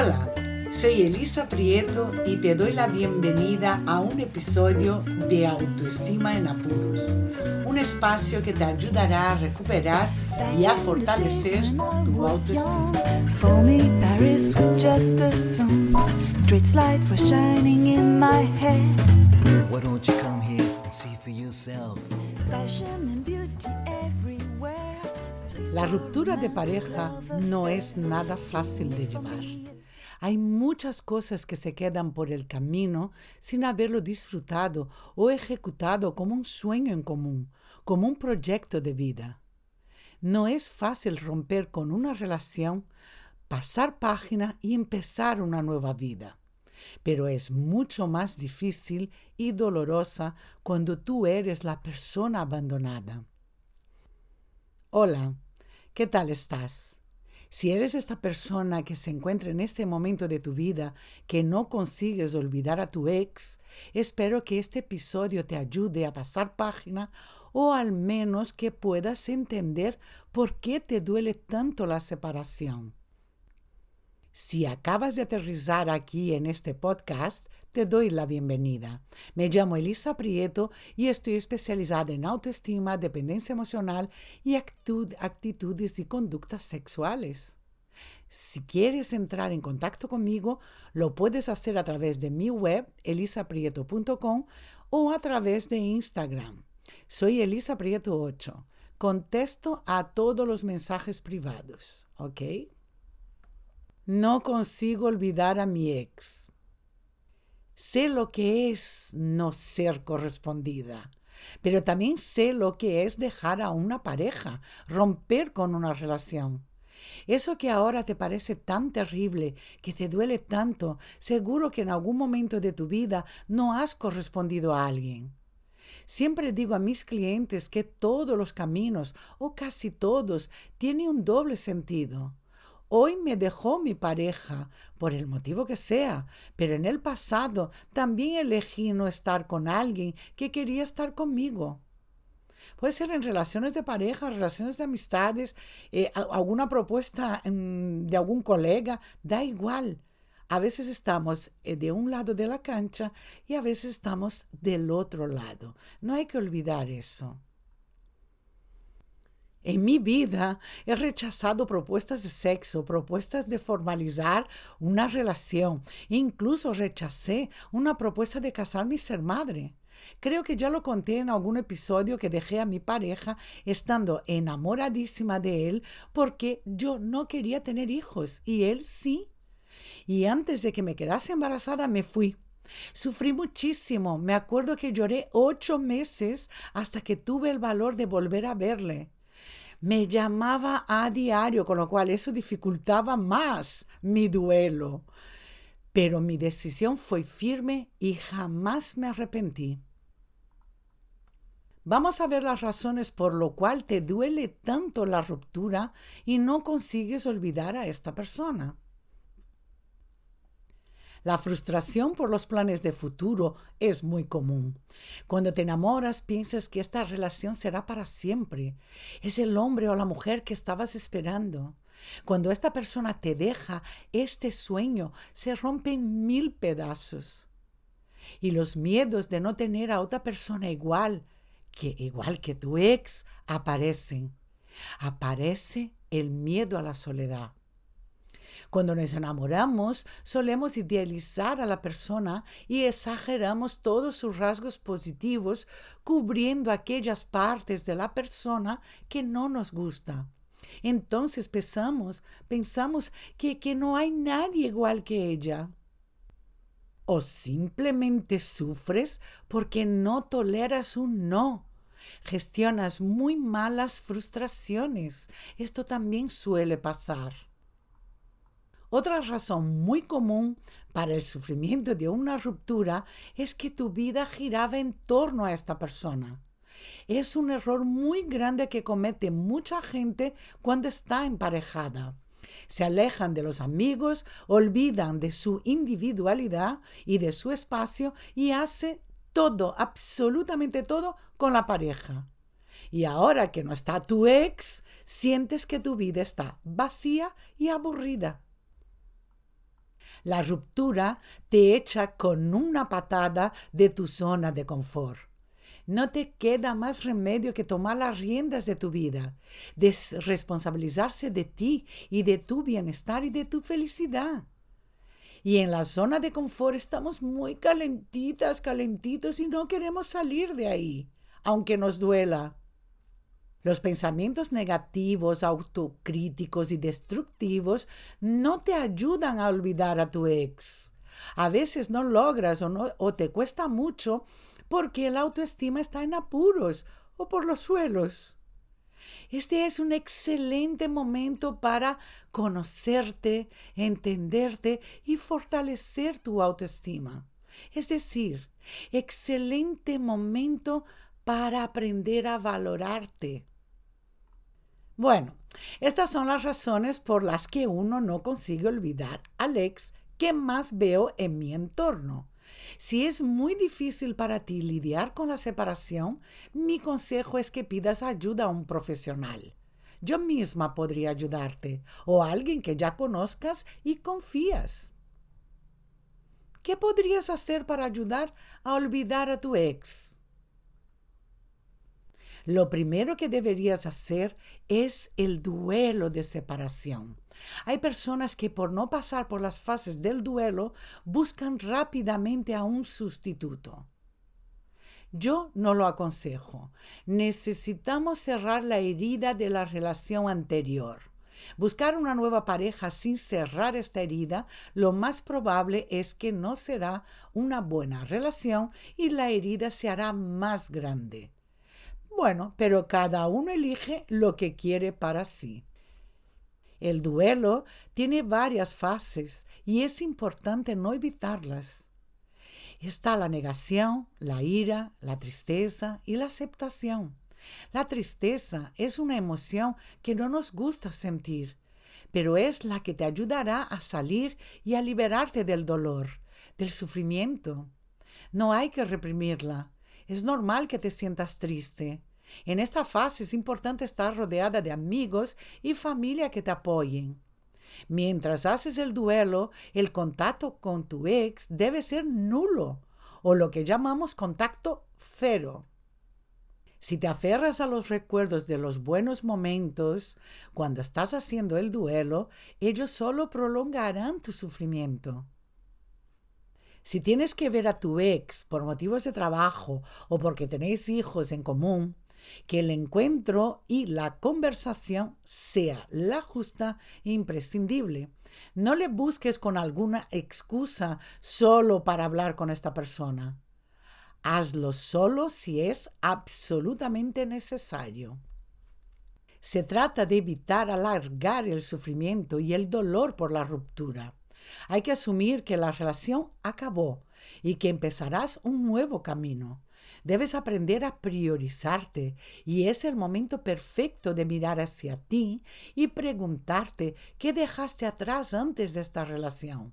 Hola, soy Elisa Prieto y te doy la bienvenida a un episodio de Autoestima en Apuros, un espacio que te ayudará a recuperar y a fortalecer tu autoestima. La ruptura de pareja no es nada fácil de llevar. Hay muchas cosas que se quedan por el camino sin haberlo disfrutado o ejecutado como un sueño en común, como un proyecto de vida. No es fácil romper con una relación, pasar página y empezar una nueva vida. Pero es mucho más difícil y dolorosa cuando tú eres la persona abandonada. Hola, ¿qué tal estás? Si eres esta persona que se encuentra en este momento de tu vida que no consigues olvidar a tu ex, espero que este episodio te ayude a pasar página o al menos que puedas entender por qué te duele tanto la separación. Si acabas de aterrizar aquí en este podcast, te doy la bienvenida. Me llamo Elisa Prieto y estoy especializada en autoestima, dependencia emocional y actitudes y conductas sexuales. Si quieres entrar en contacto conmigo, lo puedes hacer a través de mi web, elisaprieto.com, o a través de Instagram. Soy Elisa Prieto 8. Contesto a todos los mensajes privados, ¿ok? No consigo olvidar a mi ex. Sé lo que es no ser correspondida, pero también sé lo que es dejar a una pareja, romper con una relación. Eso que ahora te parece tan terrible, que te duele tanto, seguro que en algún momento de tu vida no has correspondido a alguien. Siempre digo a mis clientes que todos los caminos, o casi todos, tienen un doble sentido. Hoy me dejó mi pareja, por el motivo que sea, pero en el pasado también elegí no estar con alguien que quería estar conmigo. Puede ser en relaciones de pareja, relaciones de amistades, eh, alguna propuesta mm, de algún colega, da igual. A veces estamos eh, de un lado de la cancha y a veces estamos del otro lado. No hay que olvidar eso. En mi vida he rechazado propuestas de sexo, propuestas de formalizar una relación. Incluso rechacé una propuesta de casarme y ser madre. Creo que ya lo conté en algún episodio que dejé a mi pareja estando enamoradísima de él porque yo no quería tener hijos y él sí. Y antes de que me quedase embarazada me fui. Sufrí muchísimo. Me acuerdo que lloré ocho meses hasta que tuve el valor de volver a verle me llamaba a diario, con lo cual eso dificultaba más mi duelo. Pero mi decisión fue firme y jamás me arrepentí. Vamos a ver las razones por lo cual te duele tanto la ruptura y no consigues olvidar a esta persona. La frustración por los planes de futuro es muy común. Cuando te enamoras piensas que esta relación será para siempre. Es el hombre o la mujer que estabas esperando. Cuando esta persona te deja, este sueño se rompe en mil pedazos. Y los miedos de no tener a otra persona igual, que igual que tu ex, aparecen. Aparece el miedo a la soledad. Cuando nos enamoramos, solemos idealizar a la persona y exageramos todos sus rasgos positivos, cubriendo aquellas partes de la persona que no nos gusta. Entonces pensamos, pensamos que, que no hay nadie igual que ella. O simplemente sufres porque no toleras un no. Gestionas muy malas frustraciones. Esto también suele pasar. Otra razón muy común para el sufrimiento de una ruptura es que tu vida giraba en torno a esta persona. Es un error muy grande que comete mucha gente cuando está emparejada. Se alejan de los amigos, olvidan de su individualidad y de su espacio y hace todo, absolutamente todo con la pareja. Y ahora que no está tu ex, sientes que tu vida está vacía y aburrida. La ruptura te echa con una patada de tu zona de confort. No te queda más remedio que tomar las riendas de tu vida, desresponsabilizarse de ti y de tu bienestar y de tu felicidad. Y en la zona de confort estamos muy calentitas, calentitos y no queremos salir de ahí, aunque nos duela. Los pensamientos negativos, autocríticos y destructivos no te ayudan a olvidar a tu ex. A veces no logras o, te cuesta mucho porque la autoestima está en apuros o por los suelos. Este es un excelente momento para conocerte, entenderte y fortalecer tu autoestima. Es decir, excelente momento para aprender a valorarte. Bueno, estas son las razones por las que uno no consigue olvidar al ex que más veo en mi entorno. Si es muy difícil para ti lidiar con la separación, mi consejo es que pidas ayuda a un profesional. Yo misma podría ayudarte o a alguien que ya conozcas y confías. ¿Qué podrías hacer para ayudar a olvidar a tu ex? Lo primero que deberías hacer es el duelo de separación. Hay personas que por no pasar por las fases del duelo buscan rápidamente a un sustituto. Yo no lo aconsejo. Necesitamos cerrar la herida de la relación anterior. Buscar una nueva pareja sin cerrar esta herida, lo más probable es que no será una buena relación y la herida se hará más grande. Bueno, pero cada uno elige lo que quiere para sí. El duelo tiene varias fases y es importante no evitarlas. Está la negación, la ira, la tristeza y la aceptación. La tristeza es una emoción que no nos gusta sentir, pero es la que te ayudará a salir y a liberarte del dolor, del sufrimiento. No hay que reprimirla. Es normal que te sientas triste. En esta fase es importante estar rodeada de amigos y familia que te apoyen. Mientras haces el duelo, el contacto con tu ex debe ser nulo o lo que llamamos contacto cero. Si te aferras a los recuerdos de los buenos momentos cuando estás haciendo el duelo, ellos solo prolongarán tu sufrimiento. Si tienes que ver a tu ex por motivos de trabajo o porque tenéis hijos en común, que el encuentro y la conversación sea la justa e imprescindible. No le busques con alguna excusa solo para hablar con esta persona. Hazlo solo si es absolutamente necesario. Se trata de evitar alargar el sufrimiento y el dolor por la ruptura. Hay que asumir que la relación acabó y que empezarás un nuevo camino. Debes aprender a priorizarte y es el momento perfecto de mirar hacia ti y preguntarte qué dejaste atrás antes de esta relación.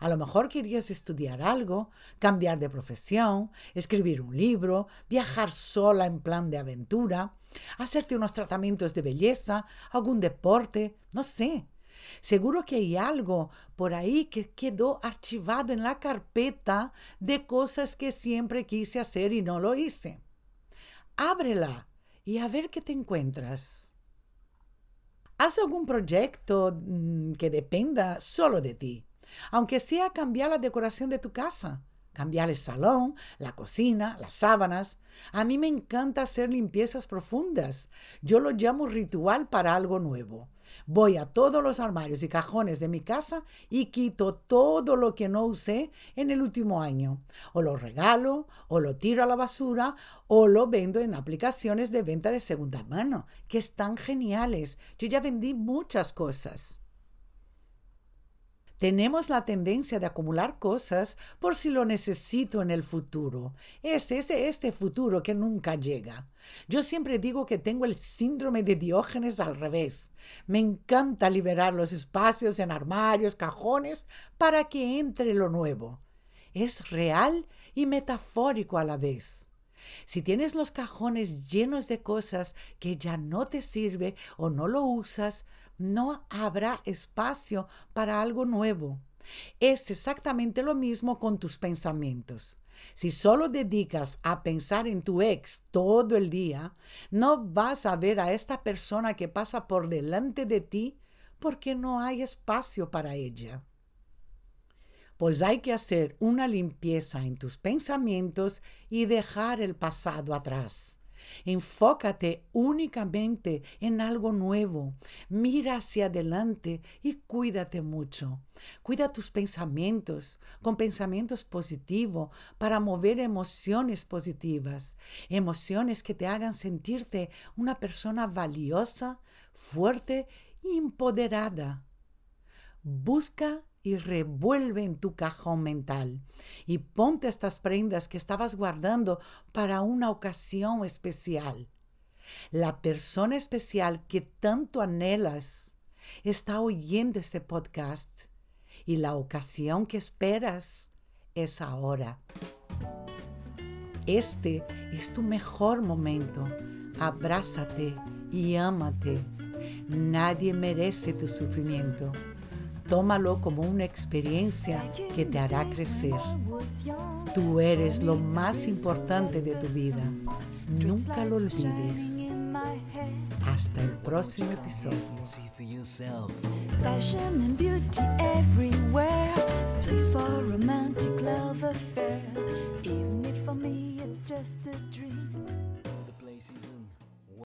A lo mejor querías estudiar algo, cambiar de profesión, escribir un libro, viajar sola en plan de aventura, hacerte unos tratamientos de belleza, algún deporte, no sé. Seguro que hay algo por ahí que quedó archivado en la carpeta de cosas que siempre quise hacer y no lo hice. Ábrela y a ver qué te encuentras. Haz algún proyecto mm, que dependa solo de ti, aunque sea cambiar la decoración de tu casa cambiar el salón, la cocina, las sábanas. A mí me encanta hacer limpiezas profundas. Yo lo llamo ritual para algo nuevo. Voy a todos los armarios y cajones de mi casa y quito todo lo que no usé en el último año. O lo regalo, o lo tiro a la basura, o lo vendo en aplicaciones de venta de segunda mano, que están geniales. Yo ya vendí muchas cosas. Tenemos la tendencia de acumular cosas por si lo necesito en el futuro. Es ese este futuro que nunca llega. Yo siempre digo que tengo el síndrome de Diógenes al revés. Me encanta liberar los espacios en armarios, cajones, para que entre lo nuevo. Es real y metafórico a la vez. Si tienes los cajones llenos de cosas que ya no te sirve o no lo usas, no habrá espacio para algo nuevo. Es exactamente lo mismo con tus pensamientos. Si solo dedicas a pensar en tu ex todo el día, no vas a ver a esta persona que pasa por delante de ti porque no hay espacio para ella. Pues hay que hacer una limpieza en tus pensamientos y dejar el pasado atrás. Enfócate únicamente en algo nuevo. Mira hacia adelante y cuídate mucho. Cuida tus pensamientos con pensamientos positivos para mover emociones positivas, emociones que te hagan sentirte una persona valiosa, fuerte y empoderada. Busca y revuelve en tu cajón mental y ponte estas prendas que estabas guardando para una ocasión especial. La persona especial que tanto anhelas está oyendo este podcast y la ocasión que esperas es ahora. Este es tu mejor momento. Abrázate y ámate. Nadie merece tu sufrimiento. Tómalo como una experiencia que te hará crecer. Tú eres lo más importante de tu vida. Nunca lo olvides. Hasta el próximo episodio.